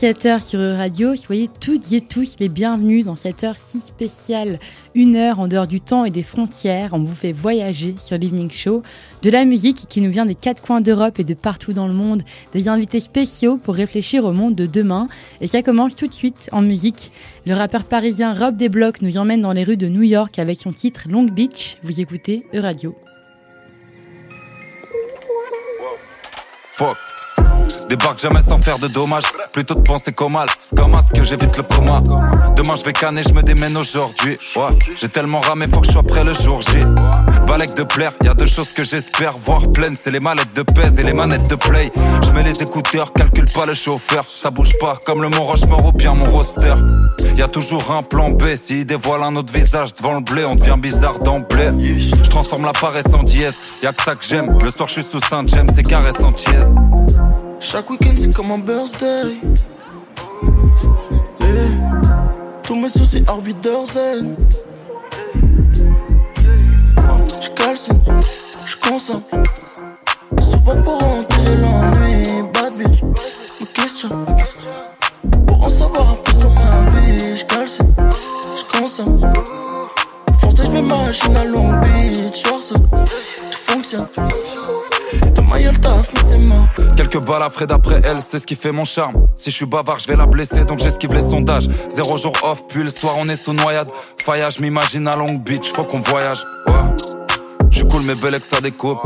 17h sur Radio. Soyez toutes et tous les bienvenus dans cette heure si spéciale. Une heure en dehors du temps et des frontières. On vous fait voyager sur l'Evening Show. De la musique qui nous vient des quatre coins d'Europe et de partout dans le monde. Des invités spéciaux pour réfléchir au monde de demain. Et ça commence tout de suite en musique. Le rappeur parisien Rob Desblocs nous emmène dans les rues de New York avec son titre Long Beach. Vous écoutez E-Radio. Débarque jamais sans faire de dommages, plutôt de penser qu'au mal. C'est comme à ce que j'évite le coma. Demain je vais canner, je me démène aujourd'hui. Ouais, j'ai tellement ramé, faut que je sois prêt le jour J. Balek de plaire, y a deux choses que j'espère voir pleines, c'est les mallettes de pèse et les manettes de play. Je mets les écouteurs, calcule pas le chauffeur, ça bouge pas comme le Mont Rochemort ou bien mon roster. Y a toujours un plan B, s'il dévoile un autre visage devant le blé, on devient bizarre d'emblée. Je transforme la paresse en dièse, y a que ça que j'aime. Le soir je suis sous Saint James, c'est caresse en tièse. Chaque week-end c'est comme un birthday. Tous mes soucis Harvey Derzen. J'calcine, j'consomme. Souvent pour remplir l'ennui. Bad bitch, me questionne. Pour en savoir un peu sur ma vie. J'calcine, j'consomme. J'mets ma machine à Long Beach. Force, tout fonctionne. Quelques balles à Fred après elle, c'est ce qui fait mon charme. Si je suis bavard, je vais la blesser, donc j'esquive les sondages. Zéro jour off, puis le soir on est sous noyade. Faillage, m'imagine à Long Beach, faut qu'on voyage. Ouais. Je cool, mais belle que ça découpe.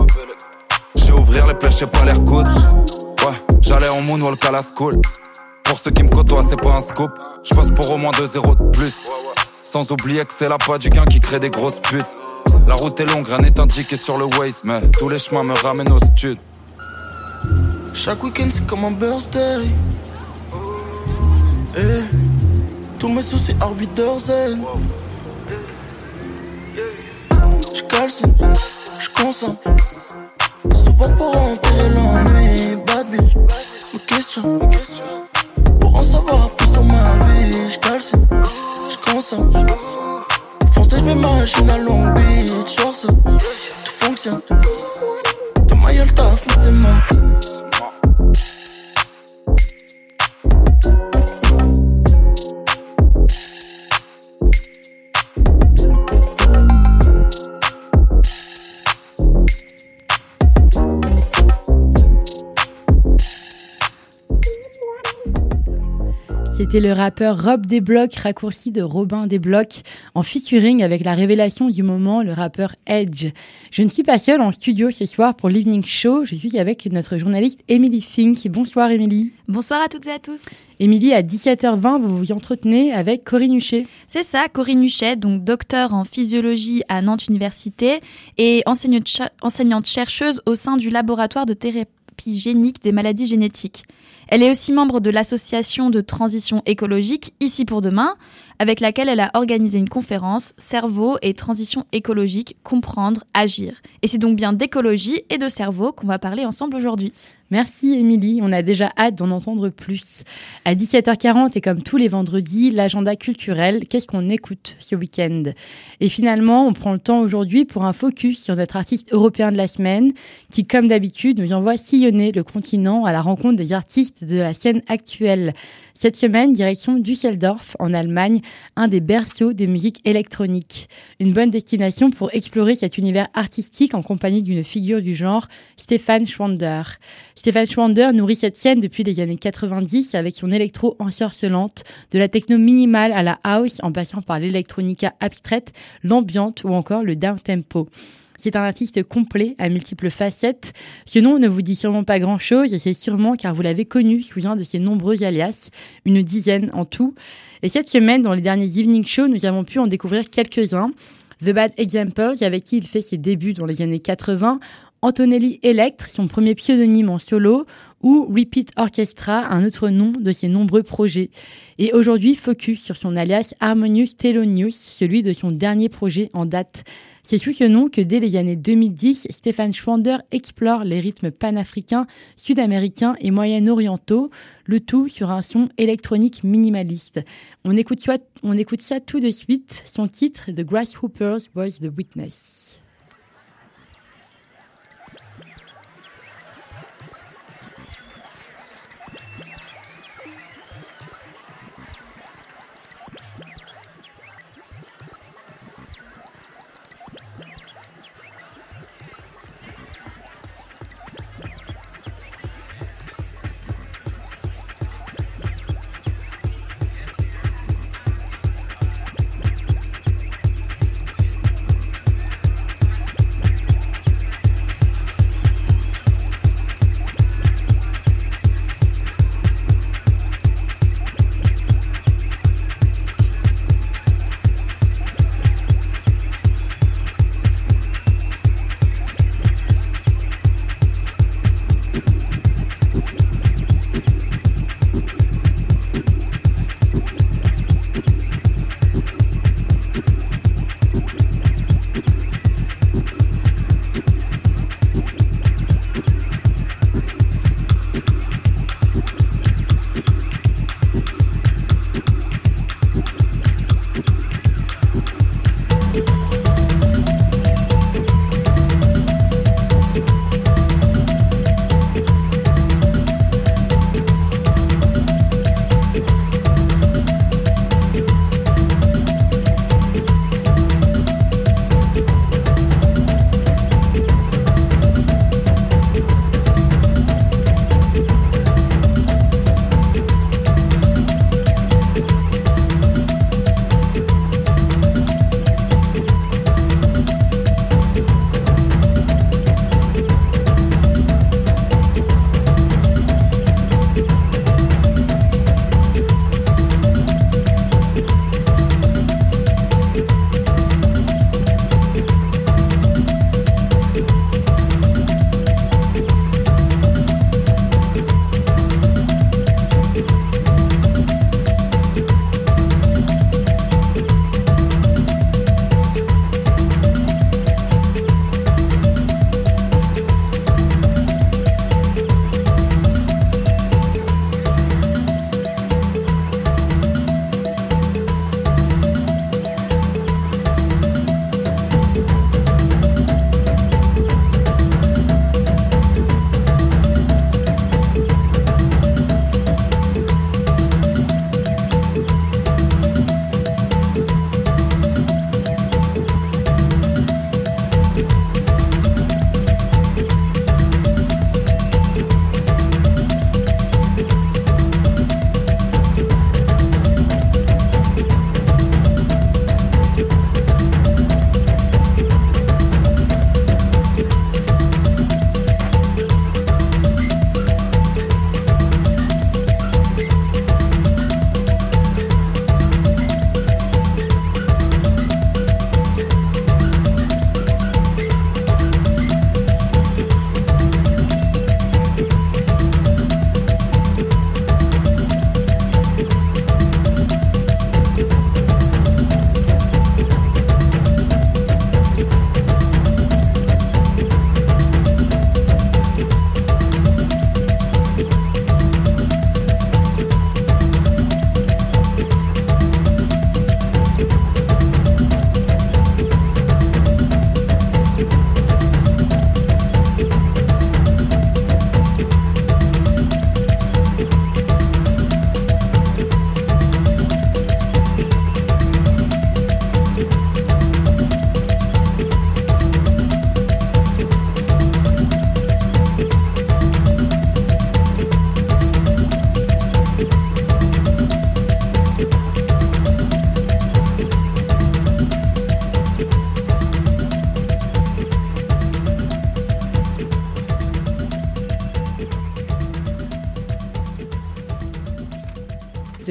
J'ai ouvrir les plaies, j'ai pas l'air coude. Ouais, j'allais en moonwalk à la school. Pour ceux qui me côtoient, c'est pas un scoop. Je pour au moins 2 zéros de plus. Sans oublier que c'est la pas du gain qui crée des grosses putes. La route est longue, rien n'est indiqué sur le Waze, mais tous les chemins me ramènent au stud. Chaque week-end c'est comme un birthday. Eh, tous mes soucis Harvey Derzen. J'calcine, j'consomme. Souvent pour remplir l'ennui. Bad bitch, me questionne. Pour en savoir plus sur ma vie. J'calcine, j'consomme. Fonce mets ma machine à Long Beach. Force, tout fonctionne. De ma gueule taf, mais c'est mort. C'était le rappeur Rob Desblocs, raccourci de Robin Desblocs, en featuring avec la révélation du moment, le rappeur Edge. Je ne suis pas seule en studio ce soir pour l'Evening Show, je suis avec notre journaliste Emily Fink. Bonsoir Emily. Bonsoir à toutes et à tous. Émilie, à 17h20, vous vous entretenez avec Corinne Huchet. C'est ça, Corinne Huchet, donc docteur en physiologie à Nantes Université et enseignante chercheuse au sein du laboratoire de thérapie génique des maladies génétiques. Elle est aussi membre de l'association de transition écologique Ici pour demain, avec laquelle elle a organisé une conférence Cerveau et transition écologique, comprendre, agir. Et c'est donc bien d'écologie et de cerveau qu'on va parler ensemble aujourd'hui. Merci Émilie, on a déjà hâte d'en entendre plus. À 17h40 et comme tous les vendredis, l'agenda culturel, qu'est-ce qu'on écoute ce week-end? Et finalement, on prend le temps aujourd'hui pour un focus sur notre artiste européen de la semaine qui, comme d'habitude, nous envoie sillonner le continent à la rencontre des artistes de la scène actuelle. Cette semaine, direction Düsseldorf, en Allemagne, un des berceaux des musiques électroniques. Une bonne destination pour explorer cet univers artistique en compagnie d'une figure du genre, Stefan Schwander. Stefan Schwander nourrit cette scène depuis les années 90 avec son électro ensorcelante, de la techno minimale à la house en passant par l'électronica abstraite, l'ambiante ou encore le down tempo. C'est un artiste complet à multiples facettes. Ce nom ne vous dit sûrement pas grand-chose et c'est sûrement car vous l'avez connu sous un de ses nombreux alias, une dizaine en tout. Et cette semaine, dans les derniers Evening Shows, nous avons pu en découvrir quelques-uns. The Bad Example, avec qui il fait ses débuts dans les années 80, Antonelli Electre, son premier pseudonyme en solo, ou Repeat Orchestra, un autre nom de ses nombreux projets. Et aujourd'hui, focus sur son alias Harmonious Thelonious, celui de son dernier projet en date. C'est sous ce nom que dès les années 2010, Stéphane Schwander explore les rythmes panafricains, sud-américains et moyen-orientaux, le tout sur un son électronique minimaliste. On écoute, ça, on écoute ça tout de suite, son titre The Grasshoppers Was the Witness.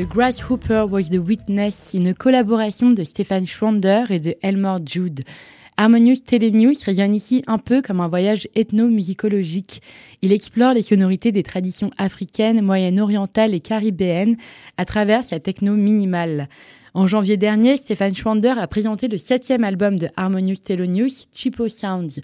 The Grasshopper Was the Witness, une collaboration de Stéphane Schwander et de Elmore Jude. Harmonious Telenews résonne ici un peu comme un voyage ethnomusicologique. Il explore les sonorités des traditions africaines, moyen-orientales et caribéennes à travers sa techno minimale. En janvier dernier, Stéphane Schwander a présenté le septième album de Harmonious Telenews, Chipo Sounds.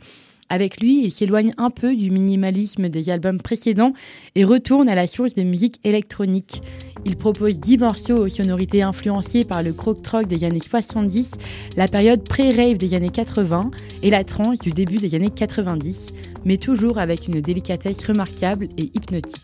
Avec lui, il s'éloigne un peu du minimalisme des albums précédents et retourne à la source des musiques électroniques. Il propose 10 morceaux aux sonorités influencées par le croc-troc des années 70, la période pré-rave des années 80 et la trance du début des années 90, mais toujours avec une délicatesse remarquable et hypnotique.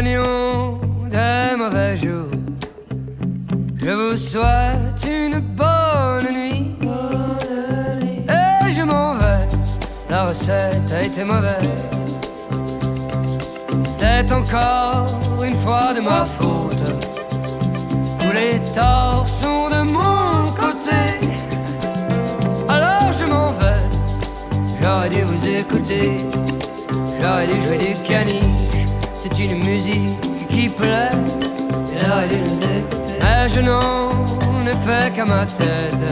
Des mauvais jours, je vous souhaite une bonne nuit. Et je m'en vais, la recette a été mauvaise. C'est encore une fois de ma faute. Tous les torts sont de mon côté. Alors je m'en vais, j'aurais dû vous écouter. J'aurais dû jouer du caniche, une musique qui plaît. Mais je n'en ai fait qu'à ma tête.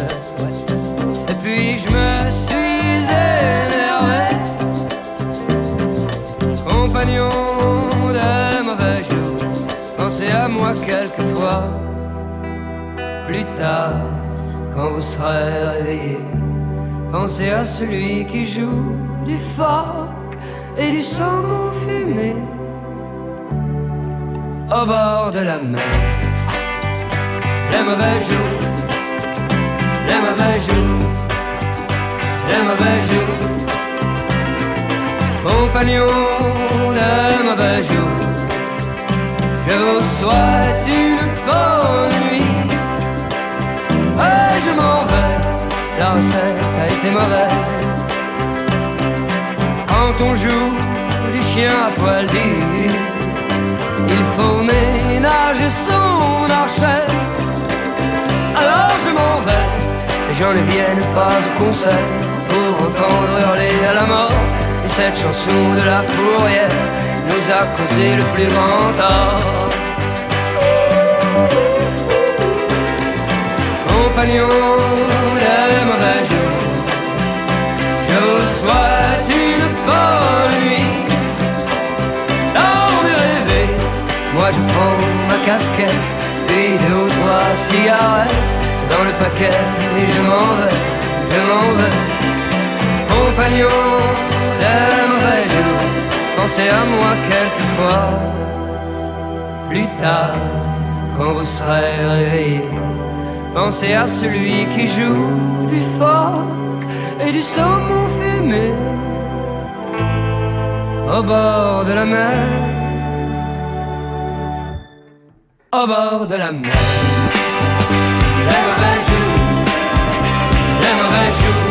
Et puis je me suis énervé. Compagnon de mauvais jours, pensez à moi quelquefois. Plus tard, quand vous serez réveillé, pensez à celui qui joue du phoque et du saumon fumé au bord de la mer. Les mauvais jours les mauvais jours. Compagnon des mauvais jours, je vous souhaite une bonne nuit. Et je m'en vais, la recette a été mauvaise. Quand on joue du chien à poil il faut ménager son archet. Alors je m'en vais, et j'en ne vienne pas au concert pour entendre hurler à la mort. Et cette chanson de la fourrière nous a causé le plus grand tort. Compagnon des mauvais jours, je vous souhaite une bonne nuit. Moi je prends ma casquette, puis deux ou trois cigarettes dans le paquet et je m'en vais, je m'en vais. Compagnon des mauvais pensez à moi quelquefois. Plus tard, quand vous serez réveillé, pensez à celui qui joue du phoque et du saumon fumé au bord de la mer, au bord de la mer. Les mauvais jours, les mauvais jours,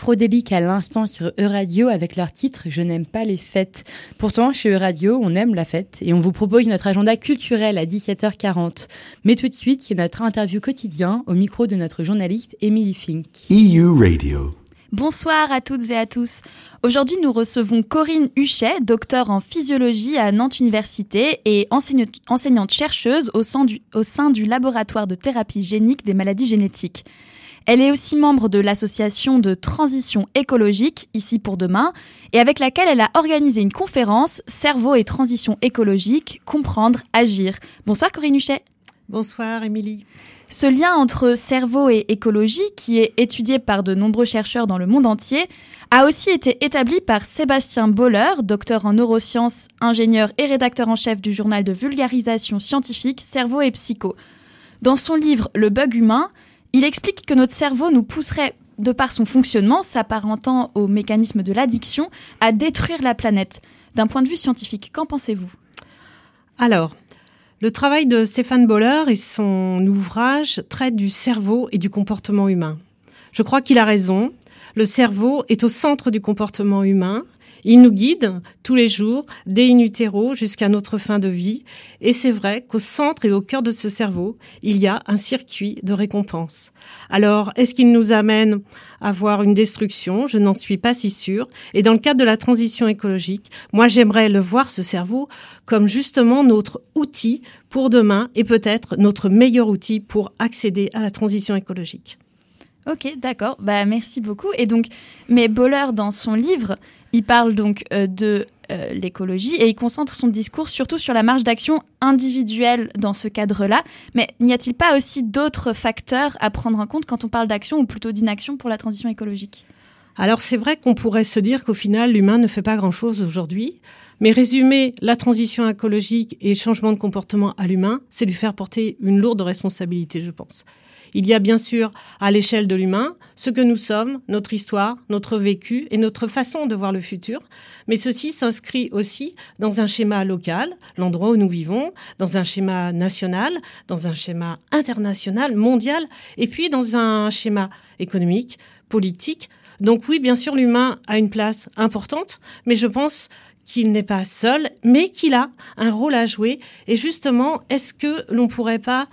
Afrodélique à l'instant sur E-Radio avec leur titre Je n'aime pas les fêtes. Pourtant, chez E-Radio, on aime la fête et on vous propose notre agenda culturel à 17h40. Mais tout de suite, c'est notre interview quotidien au micro de notre journaliste Emily Fink. EU Radio. Bonsoir à toutes et à tous. Aujourd'hui, nous recevons Corinne Huchet, docteur en physiologie à Nantes Université et enseignante chercheuse au sein, du, au sein du laboratoire de thérapie génique des maladies génétiques. Elle est aussi membre de l'association de transition écologique, ici pour demain, et avec laquelle elle a organisé une conférence Cerveau et transition écologique, comprendre, agir. Bonsoir Corinne Huchet. Bonsoir Émilie. Ce lien entre cerveau et écologie, qui est étudié par de nombreux chercheurs dans le monde entier, a aussi été établi par Sébastien Boller, docteur en neurosciences, ingénieur et rédacteur en chef du journal de vulgarisation scientifique Cerveau et Psycho. Dans son livre Le bug humain, il explique que notre cerveau nous pousserait, de par son fonctionnement, s'apparentant au mécanisme de l'addiction, à détruire la planète. D'un point de vue scientifique, qu'en pensez-vous? Alors, le travail de Stéphane Boller et son ouvrage traitent du cerveau et du comportement humain. Je crois qu'il a raison. Le cerveau est au centre du comportement humain il nous guide tous les jours, dès in utero jusqu'à notre fin de vie. Et c'est vrai qu'au centre et au cœur de ce cerveau, il y a un circuit de récompense. Alors, est-ce qu'il nous amène à voir une destruction? Je n'en suis pas si sûre. Et dans le cadre de la transition écologique, moi j'aimerais le voir, ce cerveau, comme justement notre outil pour demain et peut-être notre meilleur outil pour accéder à la transition écologique. Ok, d'accord. Bah merci beaucoup. Et donc, mais Boller dans son livre, il parle donc euh, de euh, l'écologie et il concentre son discours surtout sur la marge d'action individuelle dans ce cadre-là. Mais n'y a-t-il pas aussi d'autres facteurs à prendre en compte quand on parle d'action ou plutôt d'inaction pour la transition écologique? Alors c'est vrai qu'on pourrait se dire qu'au final l'humain ne fait pas grand-chose aujourd'hui, mais résumer la transition écologique et changement de comportement à l'humain, c'est lui faire porter une lourde responsabilité, je pense. Il y a bien sûr à l'échelle de l'humain ce que nous sommes, notre histoire, notre vécu et notre façon de voir le futur, mais ceci s'inscrit aussi dans un schéma local, l'endroit où nous vivons, dans un schéma national, dans un schéma international, mondial, et puis dans un schéma économique, politique. Donc oui, bien sûr, l'humain a une place importante, mais je pense qu'il n'est pas seul, mais qu'il a un rôle à jouer. Et justement, est-ce que l'on pourrait pas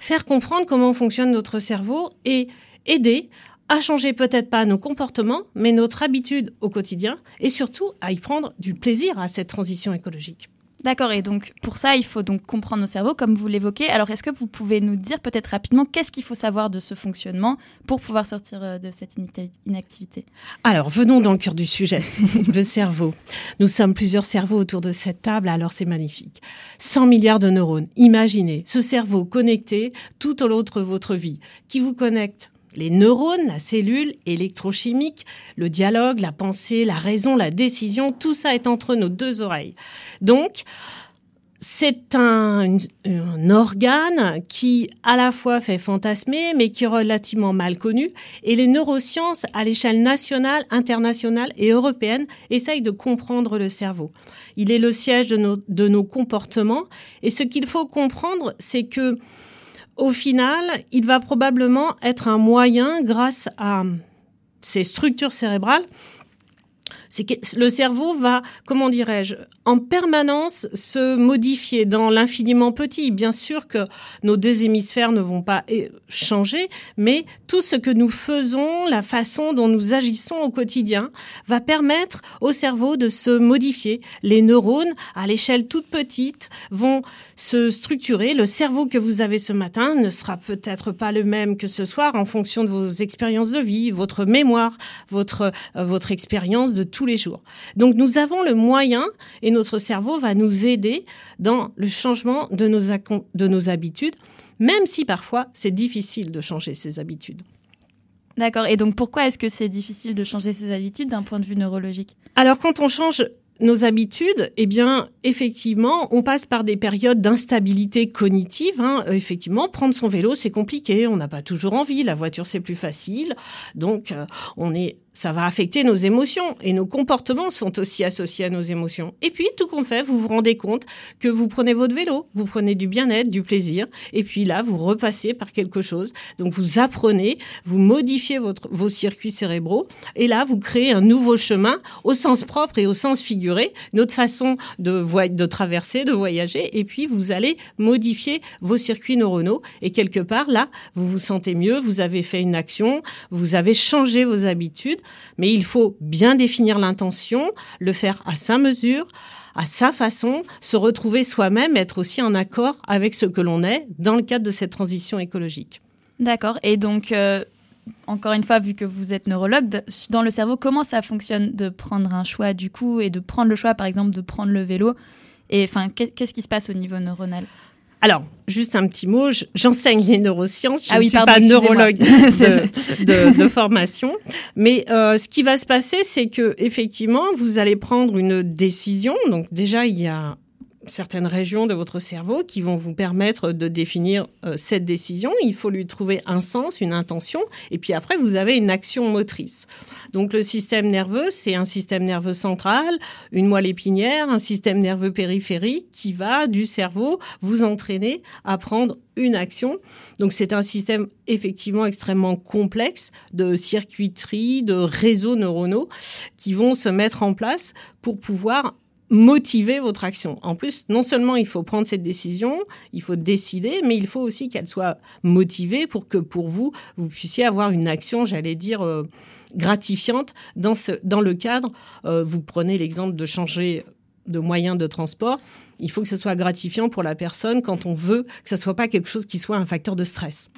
faire comprendre comment fonctionne notre cerveau et aider à changer peut-être pas nos comportements, mais notre habitude au quotidien et surtout à y prendre du plaisir à cette transition écologique. D'accord, et donc pour ça, il faut donc comprendre nos cerveaux, comme vous l'évoquez. Alors, est-ce que vous pouvez nous dire peut-être rapidement qu'est-ce qu'il faut savoir de ce fonctionnement pour pouvoir sortir euh, de cette inactivité? Alors, venons dans le cœur du sujet, le cerveau. Nous sommes plusieurs cerveaux autour de cette table, alors c'est magnifique. 100 milliards de neurones. Imaginez ce cerveau connecté tout au long de votre vie, qui vous connecte les neurones, la cellule électrochimique, le dialogue, la pensée, la raison, la décision, tout ça est entre nos deux oreilles. Donc, c'est un, organe qui à la fois fait fantasmer, mais qui est relativement mal connu. Et les neurosciences, à l'échelle nationale, internationale et européenne, essayent de comprendre le cerveau. Il est le siège de nos, de nos comportements. Et ce qu'il faut comprendre, c'est que au final, il va probablement être un moyen, grâce à ces structures cérébrales, c'est que le cerveau va, comment dirais-je, en permanence se modifier dans l'infiniment petit. Bien sûr que nos deux hémisphères ne vont pas eh, changer, mais tout ce que nous faisons, la façon dont nous agissons au quotidien, va permettre au cerveau de se modifier. Les neurones, à l'échelle toute petite, vont se structurer. Le cerveau que vous avez ce matin ne sera peut-être pas le même que ce soir en fonction de vos expériences de vie, votre mémoire, votre, euh, votre expérience de tout tous les jours. Donc nous avons le moyen et notre cerveau va nous aider dans le changement de nos, de nos habitudes, même si parfois c'est difficile de changer ses habitudes. D'accord. Et donc pourquoi est-ce que c'est difficile de changer ses habitudes d'un point de vue neurologique? Alors quand on change nos habitudes, eh bien, effectivement, on passe par des périodes d'instabilité cognitive. Hein. Euh, effectivement, prendre son vélo, c'est compliqué. On n'a pas toujours envie. La voiture, c'est plus facile. Donc, euh, on est ça va affecter nos émotions et nos comportements sont aussi associés à nos émotions. Et puis, tout qu'on fait, vous vous rendez compte que vous prenez votre vélo, vous prenez du bien-être, du plaisir, et puis là, vous repassez par quelque chose. Donc, vous apprenez, vous modifiez votre, vos circuits cérébraux, et là, vous créez un nouveau chemin au sens propre et au sens figuré, notre façon de, de traverser, de voyager, et puis vous allez modifier vos circuits neuronaux, et quelque part, là, vous vous sentez mieux, vous avez fait une action, vous avez changé vos habitudes, mais il faut bien définir l'intention, le faire à sa mesure, à sa façon, se retrouver soi-même, être aussi en accord avec ce que l'on est dans le cadre de cette transition écologique. D'accord. Et donc, euh, encore une fois, vu que vous êtes neurologue, dans le cerveau, comment ça fonctionne de prendre un choix du coup et de prendre le choix, par exemple, de prendre le vélo? Et enfin, qu'est-ce qui se passe au niveau neuronal? Alors, juste un petit mot, j'enseigne les neurosciences, je ah ne suis pas neurologue de, formation, mais euh, ce qui va se passer, c'est que effectivement, vous allez prendre une décision. Donc déjà, il y a certaines régions de votre cerveau qui vont vous permettre de définir euh, cette décision. Il faut lui trouver un sens, une intention, et puis après, vous avez une action motrice. Donc le système nerveux, c'est un système nerveux central, une moelle épinière, un système nerveux périphérique qui va du cerveau vous entraîner à prendre une action. Donc c'est un système effectivement extrêmement complexe de circuiterie, de réseaux neuronaux qui vont se mettre en place pour pouvoir motiver votre action. En plus, non seulement il faut prendre cette décision, il faut décider, mais il faut aussi qu'elle soit motivée pour que pour vous, vous puissiez avoir une action, j'allais dire, euh, gratifiante dans, ce, dans le cadre. Euh, vous prenez l'exemple de changer de moyen de transport. Il faut que ce soit gratifiant pour la personne quand on veut que ce soit pas quelque chose qui soit un facteur de stress.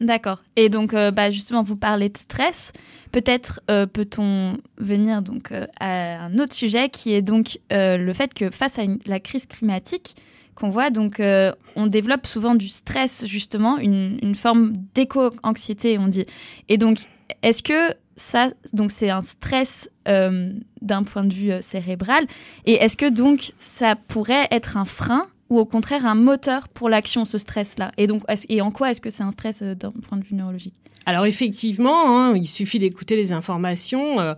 D'accord. Et donc, euh, bah, justement, vous parlez de stress. Peut-être euh, peut-on venir donc euh, à un autre sujet qui est donc le fait que face à la crise climatique qu'on voit, donc on développe souvent du stress justement, une, une forme d'éco-anxiété, on dit. Et donc, est-ce que ça, donc c'est un stress d'un point de vue cérébral, et est-ce que donc ça pourrait être un frein ou au contraire un moteur pour l'action, ce stress-là Et donc, et en quoi est-ce que c'est un stress euh, d'un point de vue neurologique? Alors effectivement, hein, il suffit d'écouter les informations. Euh,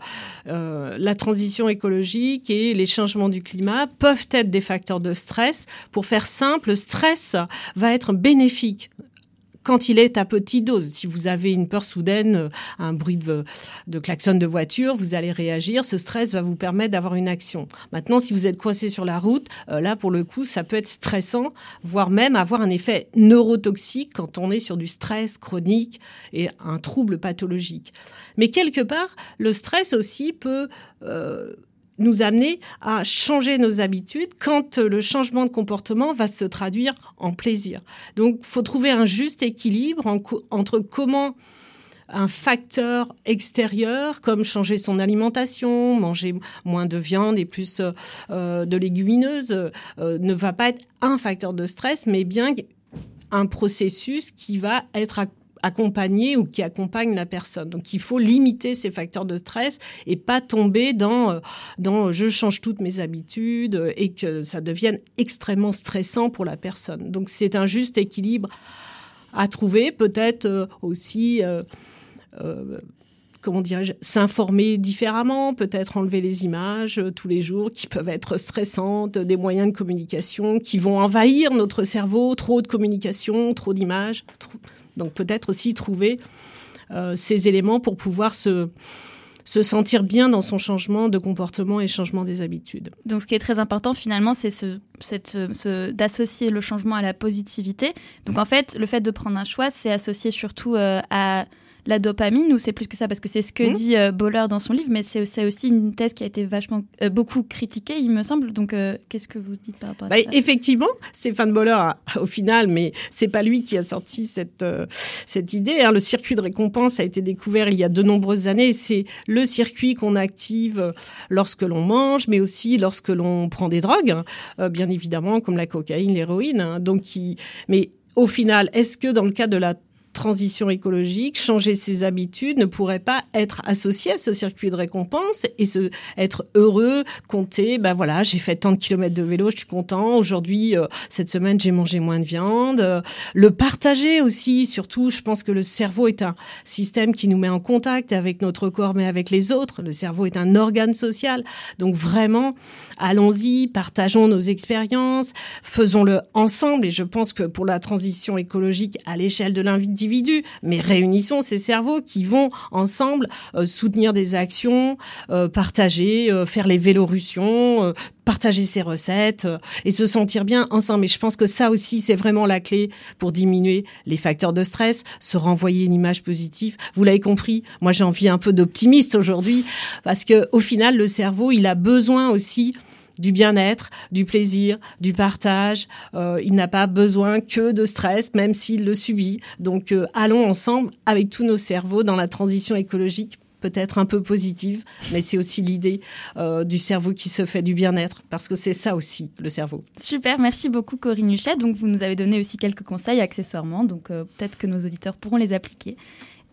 euh, la transition écologique et les changements du climat peuvent être des facteurs de stress. Pour faire simple, le stress va être bénéfique quand il est à petite dose. Si vous avez une peur soudaine, euh, un bruit de, de de voiture, vous allez réagir. Ce stress va vous permettre d'avoir une action. Maintenant, si vous êtes coincé sur la route, euh, là, pour le coup, ça peut être stressant, voire même avoir un effet neurotoxique quand on est sur du stress chronique et un trouble pathologique. Mais quelque part, le stress aussi peut euh, nous amener à changer nos habitudes quand le changement de comportement va se traduire en plaisir. Donc, faut trouver un juste équilibre entre comment un facteur extérieur comme changer son alimentation, manger moins de viande et plus euh, de légumineuses euh, ne va pas être un facteur de stress, mais bien un processus qui va être accompagner ou qui accompagne la personne. Donc il faut limiter ces facteurs de stress et pas tomber dans euh, dans je change toutes mes habitudes et que ça devienne extrêmement stressant pour la personne. Donc c'est un juste équilibre à trouver, peut-être euh, aussi euh, comment dirais-je, s'informer différemment, peut-être enlever les images tous les jours qui peuvent être stressantes, des moyens de communication qui vont envahir notre cerveau, trop de communication, trop d'images. Donc peut-être aussi trouver euh, ces éléments pour pouvoir se, se sentir bien dans son changement de comportement et changement des habitudes. Donc ce qui est très important finalement, c'est ce, ce, d'associer le changement à la positivité. Donc en fait, le fait de prendre un choix, c'est associé surtout euh, à la dopamine ou c'est plus que ça parce que c'est ce que mmh. dit euh, Boller dans son livre, mais c'est aussi une thèse qui a été vachement euh, beaucoup critiquée, il me semble. Donc euh, qu'est-ce que vous dites par rapport à bah, ça? Effectivement, Stéphane Boller, au final, mais c'est pas lui qui a sorti cette cette idée. Hein. Le circuit de récompense a été découvert il y a de nombreuses années. C'est le circuit qu'on active lorsque l'on mange, mais aussi lorsque l'on prend des drogues, hein. bien évidemment, comme la cocaïne, l'héroïne. Hein. Donc, qui... mais au final, est-ce que dans le cas de la transition écologique, changer ses habitudes, ne pourrait pas être associé à ce circuit de récompense et se, être heureux, compter, bah voilà, j'ai fait tant de kilomètres de vélo, je suis content. Aujourd'hui, euh, cette semaine, j'ai mangé moins de viande. Euh, le partager aussi, surtout, je pense que le cerveau est un système qui nous met en contact avec notre corps, mais avec les autres. Le cerveau est un organe social. Donc vraiment, allons-y, partageons nos expériences, faisons-le ensemble. Et je pense que pour la transition écologique à l'échelle de l'individu, mais réunissons ces cerveaux qui vont ensemble euh, soutenir des actions, euh, partager, euh, faire les vélorussions, partager ses recettes et se sentir bien ensemble. Et je pense que ça aussi, c'est vraiment la clé pour diminuer les facteurs de stress, se renvoyer une image positive. Vous l'avez compris, moi j'ai envie un peu d'optimiste aujourd'hui parce que au final, le cerveau, il a besoin aussi du bien-être, du plaisir, du partage. Euh, il n'a pas besoin que de stress, même s'il le subit. Donc euh, allons ensemble avec tous nos cerveaux dans la transition écologique peut-être un peu positive, mais c'est aussi l'idée euh, du cerveau qui se fait du bien-être, parce que c'est ça aussi, le cerveau. Super, merci beaucoup Corinne Huchet. Donc vous nous avez donné aussi quelques conseils accessoirement, donc peut-être que nos auditeurs pourront les appliquer.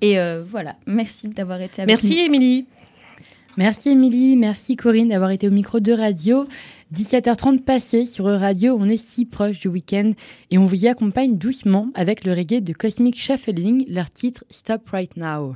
Et voilà, merci d'avoir été avec merci, nous. Merci Émilie. Merci Émilie, merci Corinne d'avoir été au micro de radio. 17h30 passé sur Radio, on est si proche du week-end et on vous y accompagne doucement avec le reggae de Cosmic Shuffling, leur titre Stop Right Now.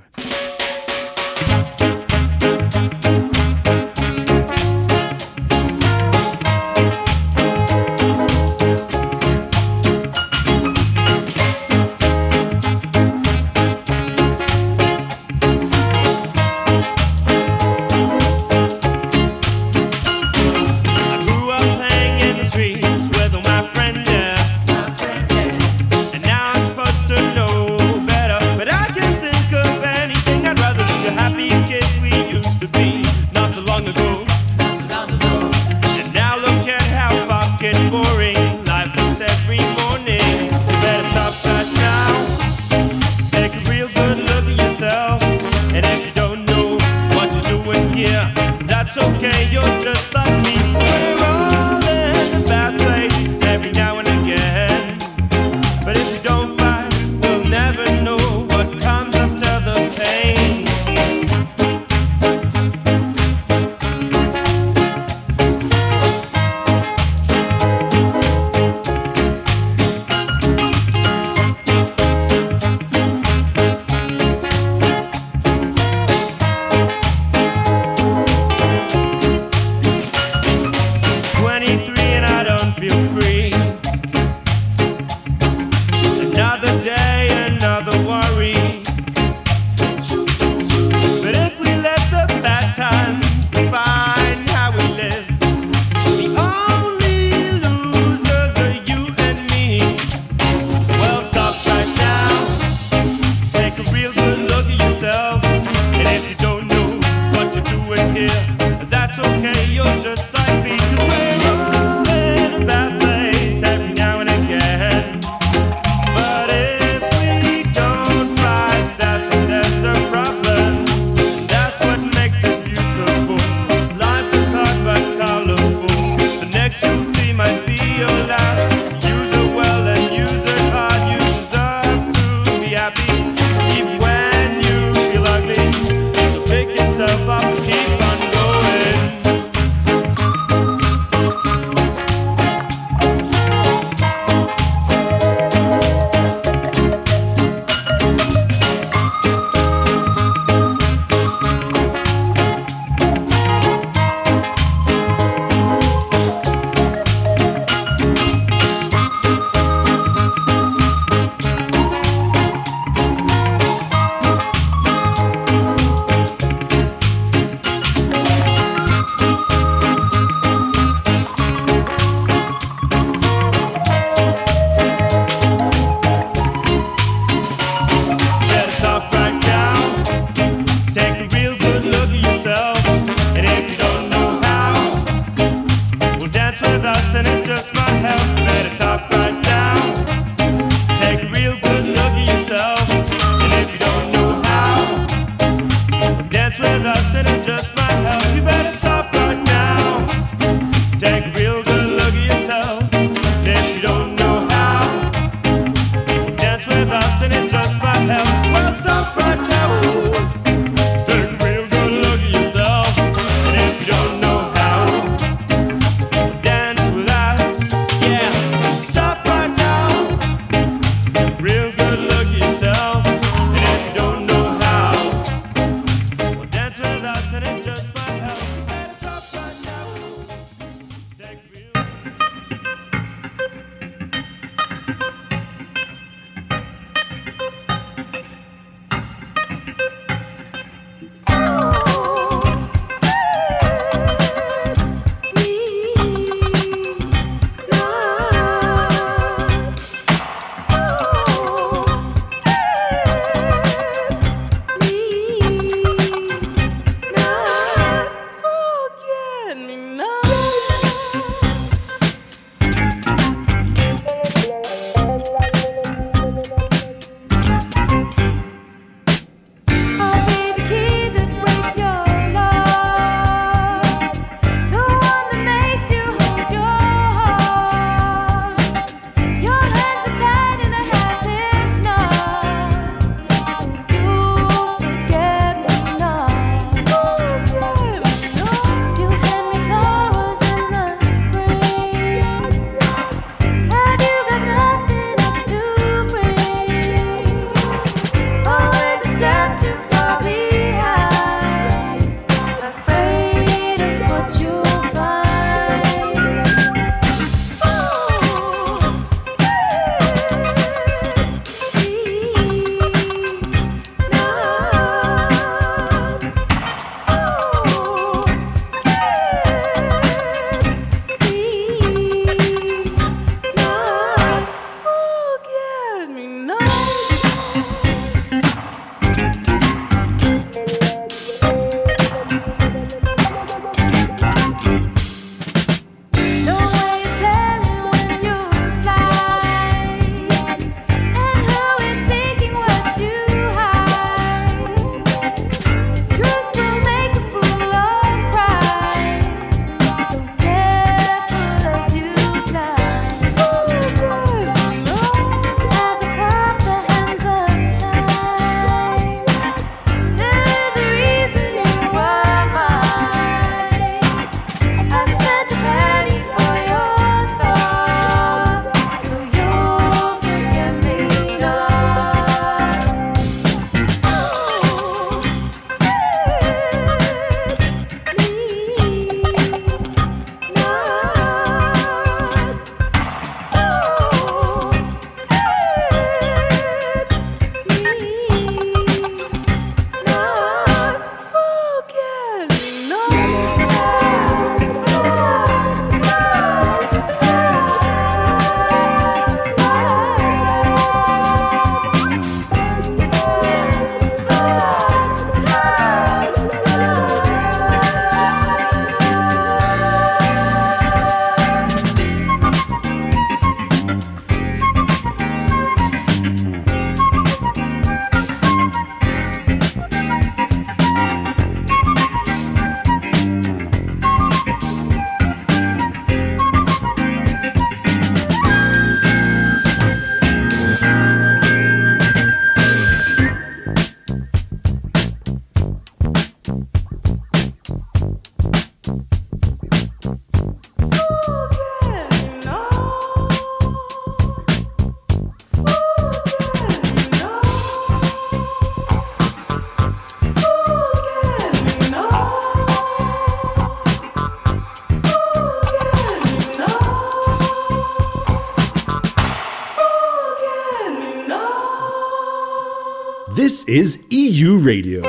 This is EU Radio.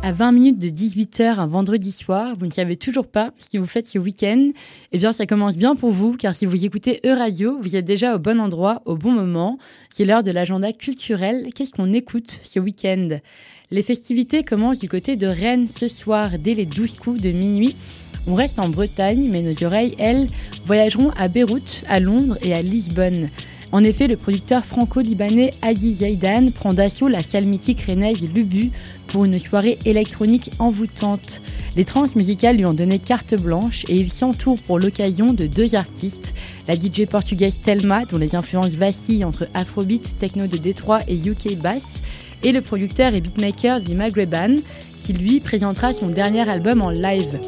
À 20 minutes de 18h un vendredi soir, vous ne savez toujours pas ce que vous faites ce week-end. Eh bien, ça commence bien pour vous, car si vous écoutez E-Radio, vous êtes déjà au bon endroit, au bon moment. C'est l'heure de l'agenda culturel. Qu'est-ce qu'on écoute ce week-end? Les festivités commencent du côté de Rennes ce soir, dès les 12 coups de minuit. On reste en Bretagne, mais nos oreilles, elles, voyageront à Beyrouth, à Londres et à Lisbonne. En effet, le producteur franco-libanais Adi Zaidan prend d'assaut la salle mythique rennaise Lubu pour une soirée électronique envoûtante. Les trans musicales lui ont donné carte blanche et il s'entoure pour l'occasion de deux artistes, la DJ portugaise Telma, dont les influences vacillent entre Afrobeat, techno de Détroit et UK bass, et le producteur et beatmaker Di Magreban, qui lui présentera son dernier album en live.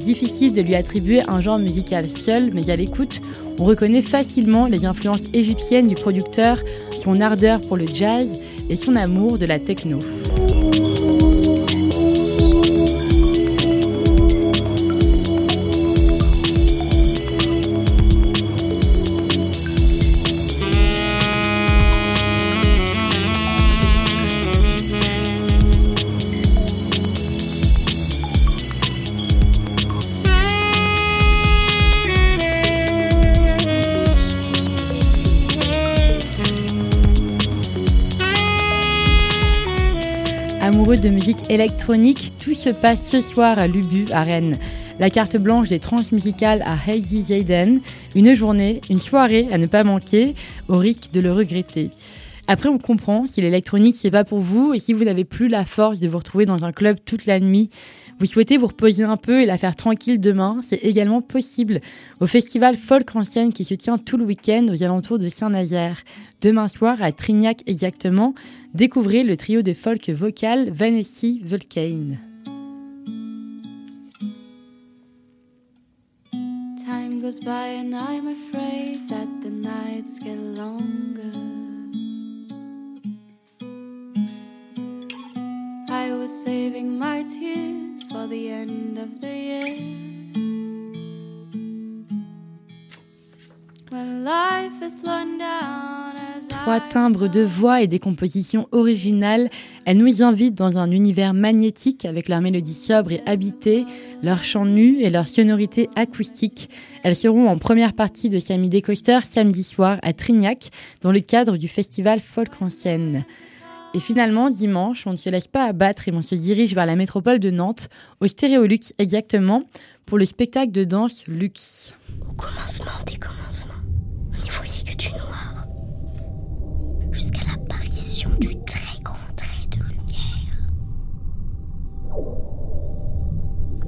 Difficile de lui attribuer un genre musical seul, mais à l'écoute, on reconnaît facilement les influences égyptiennes du producteur, son ardeur pour le jazz et son amour de la techno. De musique électronique, tout se passe ce soir à Lubu, à Rennes. La carte blanche des transmusicales à Heidi Zayden, une journée, une soirée à ne pas manquer, au risque de le regretter. Après, on comprend si l'électronique c'est pas pour vous et si vous n'avez plus la force de vous retrouver dans un club toute la nuit, vous souhaitez vous reposer un peu et la faire tranquille demain, c'est également possible au festival Folk Ancienne qui se tient tout le week-end aux alentours de Saint-Nazaire. Demain soir à Trignac exactement, découvrez le trio de folk vocal Vanessa Vulcane. Time goes by and I'm afraid that the nights get longer. I was saving my tears Trois timbres de voix et des compositions originales, elles nous invitent dans un univers magnétique avec leur mélodie sobre et habitée, leur chant nu et leur sonorité acoustique. Elles seront en première partie de Samedi Coaster samedi soir à Trignac dans le cadre du festival Folk en scène. Et finalement, dimanche, on ne se laisse pas abattre et on se dirige vers la métropole de Nantes, au Stéréolux exactement, pour le spectacle de danse Lux. Au commencement des commencements, on n'y voyait que du noir. Jusqu'à l'apparition du très grand trait de lumière.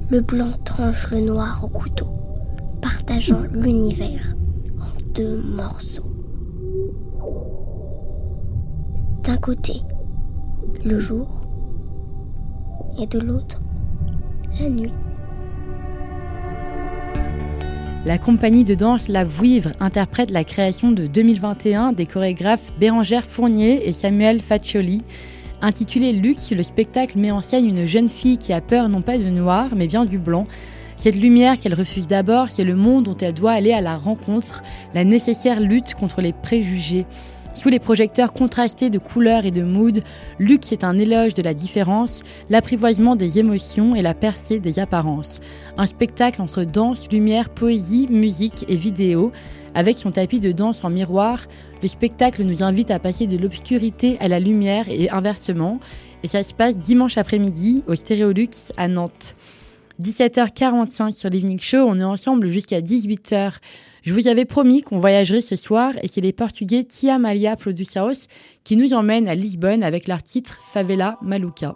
Le blanc tranche le noir au couteau, partageant l'univers en deux morceaux. D'un côté, le jour, et de l'autre, la nuit. La compagnie de danse La Vouivre interprète la création de 2021 des chorégraphes Bérangère Fournier et Samuel Faccioli. Intitulé Lux, le spectacle met en scène une jeune fille qui a peur non pas de noir, mais bien du blanc. Cette lumière qu'elle refuse d'abord, c'est le monde dont elle doit aller à la rencontre, la nécessaire lutte contre les préjugés. Sous les projecteurs contrastés de couleurs et de mood, Lux est un éloge de la différence, l'apprivoisement des émotions et la percée des apparences. Un spectacle entre danse, lumière, poésie, musique et vidéo. Avec son tapis de danse en miroir, le spectacle nous invite à passer de l'obscurité à la lumière et inversement. Et ça se passe dimanche après-midi au Stéréolux à Nantes. 17h45 sur l'Evening Show, on est ensemble jusqu'à 18h. Je vous avais promis qu'on voyagerait ce soir et c'est les Portugais Tia Malia Produceros qui nous emmènent à Lisbonne avec leur titre Favela Maluca.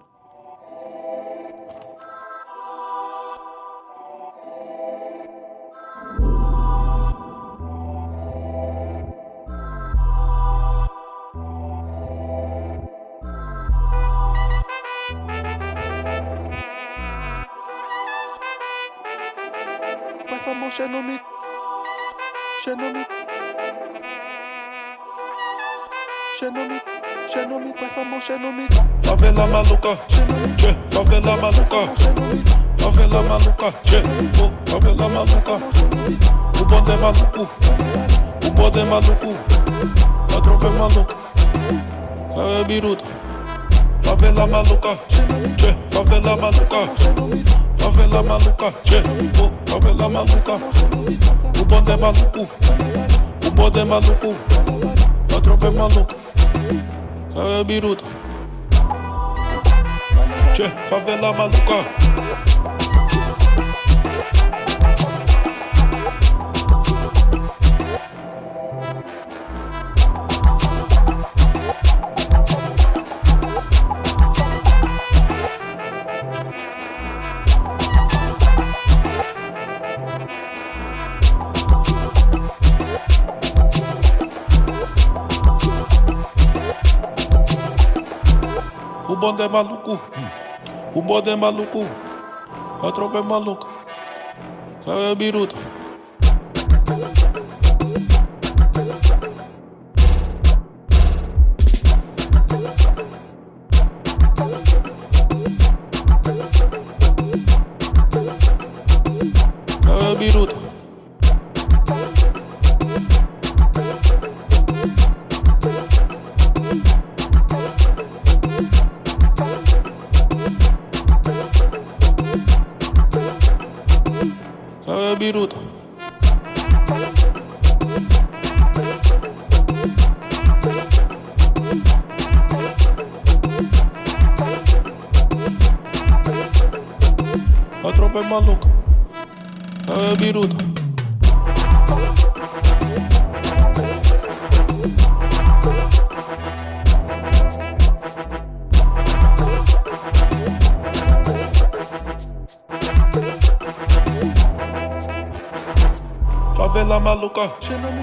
nu mi Ce nu mi Ce nu mi pasă mă ce nu mi La la maluca Ce? La vei la maluca La vei la maluca Ce? La vei la maluca. Oh, Un bon de malucu Un bon de malucu. La drobe malucu La vei birutu La vei la maluca Ce? La vei la maluca Favela maluca, tchê, oh, favela maluca. O bonde é maluco, o bonde é maluco. A tropa é maluca, é biruta. Tchê, favela maluca. O bonde é maluco, o bonde é maluco. A tropa é maluca, é biruta.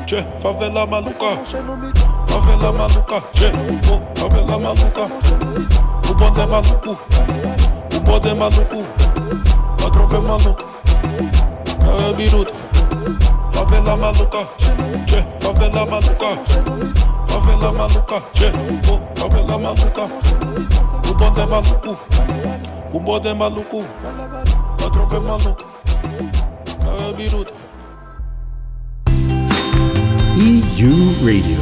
Ce? Favela maluca. Favela maluca. Ce? Favela maluca. O bom de maluco O bom de maluco Patrão pe maluco É biruta Favela maluca. Ce? Favela maluca. Favela maluca. Ce? Favela maluca. O bom de maluco O bom de maluco Patrão pe maluco É biruta EU Radio.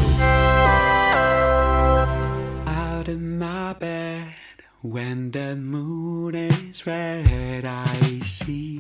Out of my bed when the moon is red, I see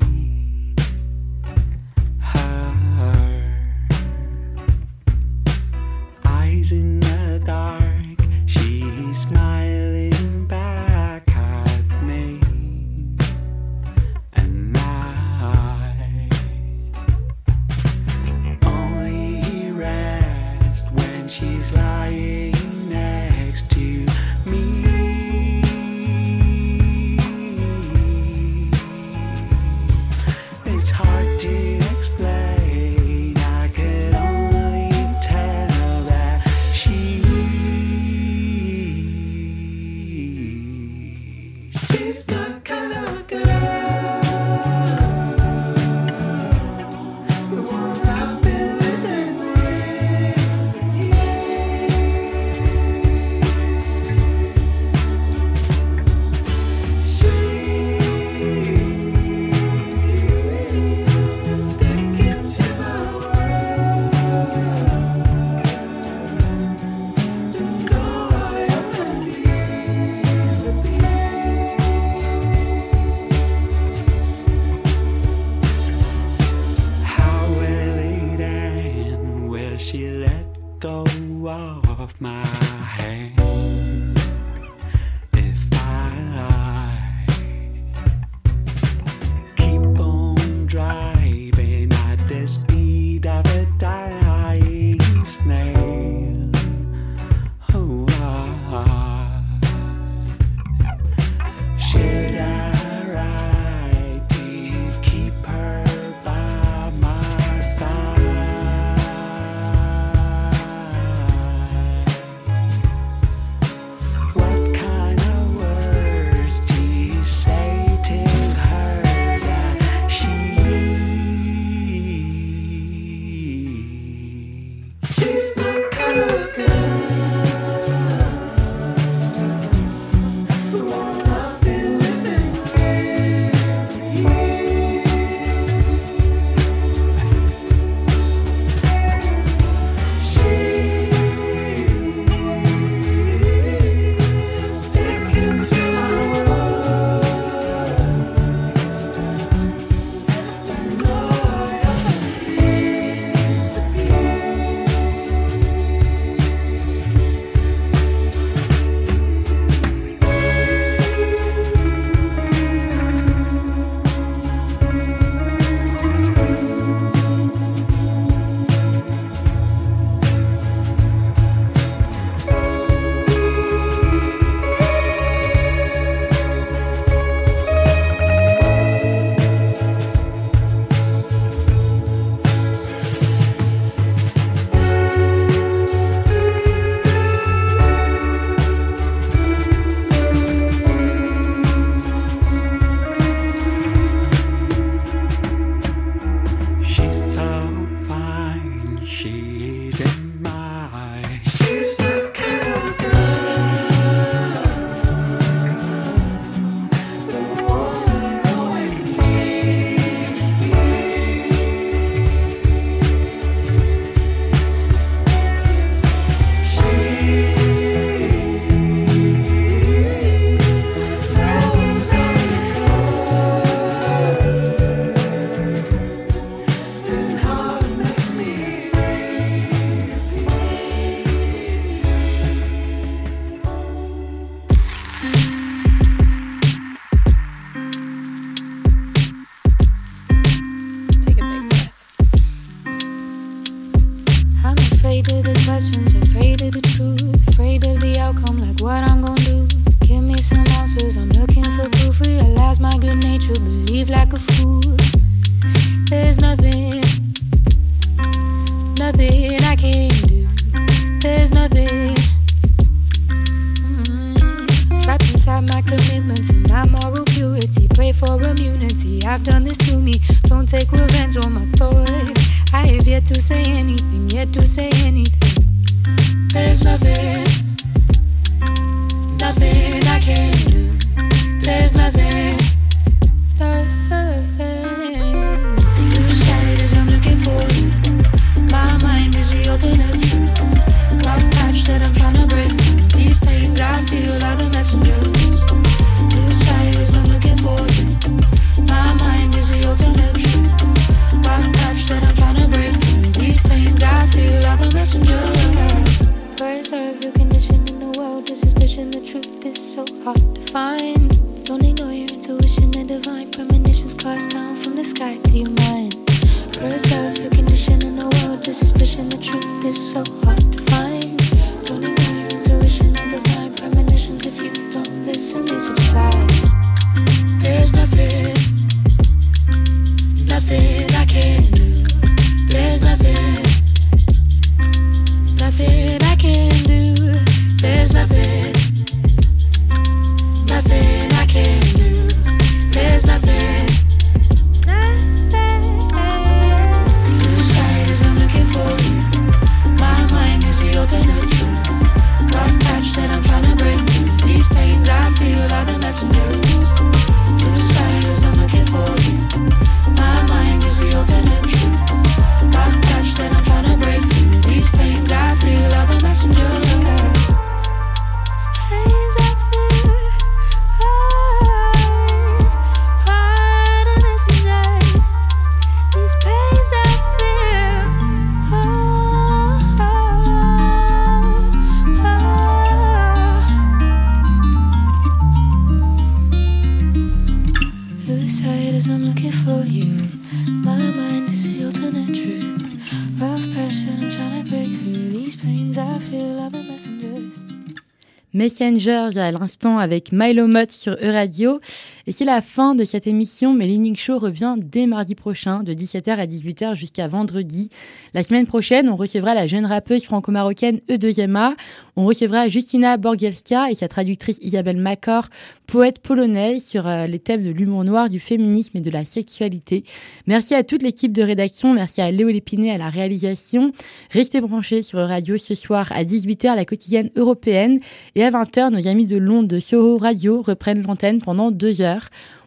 Messenger il y a l'instant avec Milo Mott sur Euradio. Et c'est la fin de cette émission, mais l'Evening Show revient dès mardi prochain, de 17h à 18h jusqu'à vendredi. La semaine prochaine, on recevra la jeune rappeuse franco-marocaine E2MA. On recevra Justina Borgelska et sa traductrice Isabelle Macor, poète polonaise, sur euh, les thèmes de l'humour noir, du féminisme et de la sexualité. Merci à toute l'équipe de rédaction. Merci à Léo Lépiné à la réalisation. Restez branchés sur Radio ce soir à 18h, la quotidienne européenne. Et à 20h, nos amis de Londres de Soho Radio reprennent l'antenne pendant deux heures.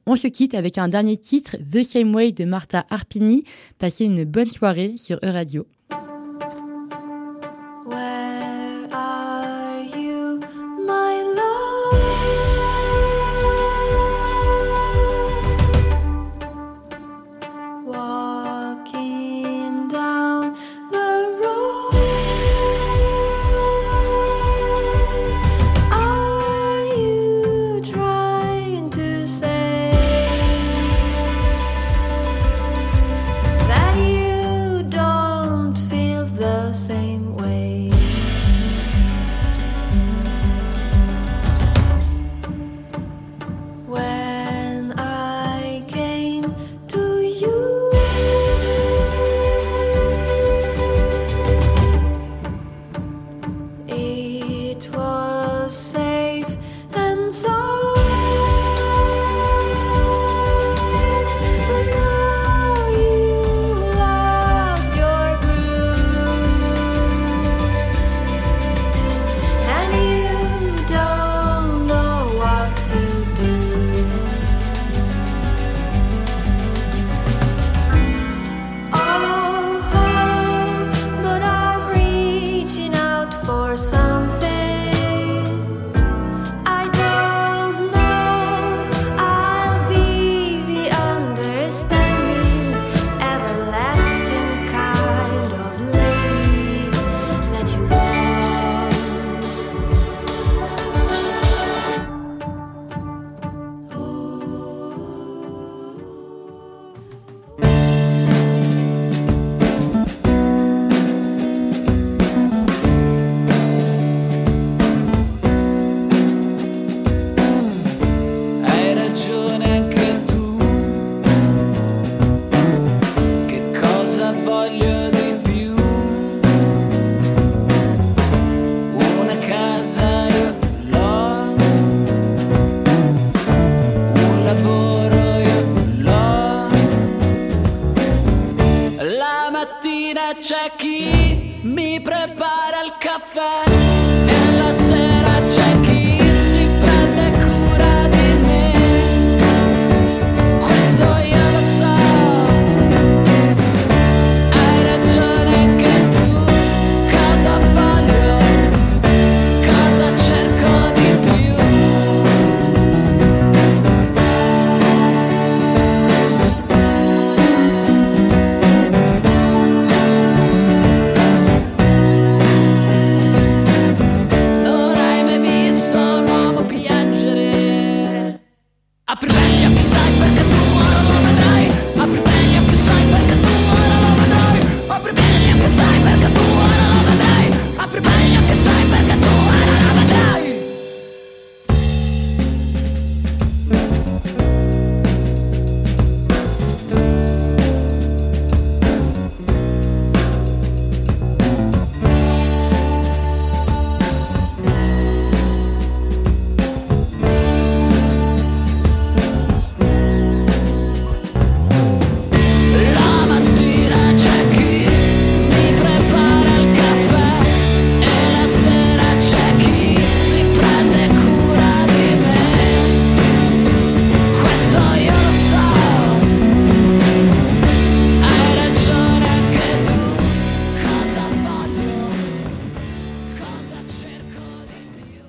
On se quitte avec un dernier titre, The Same Way de Martha Arpini. Passez une bonne soirée sur E-Radio.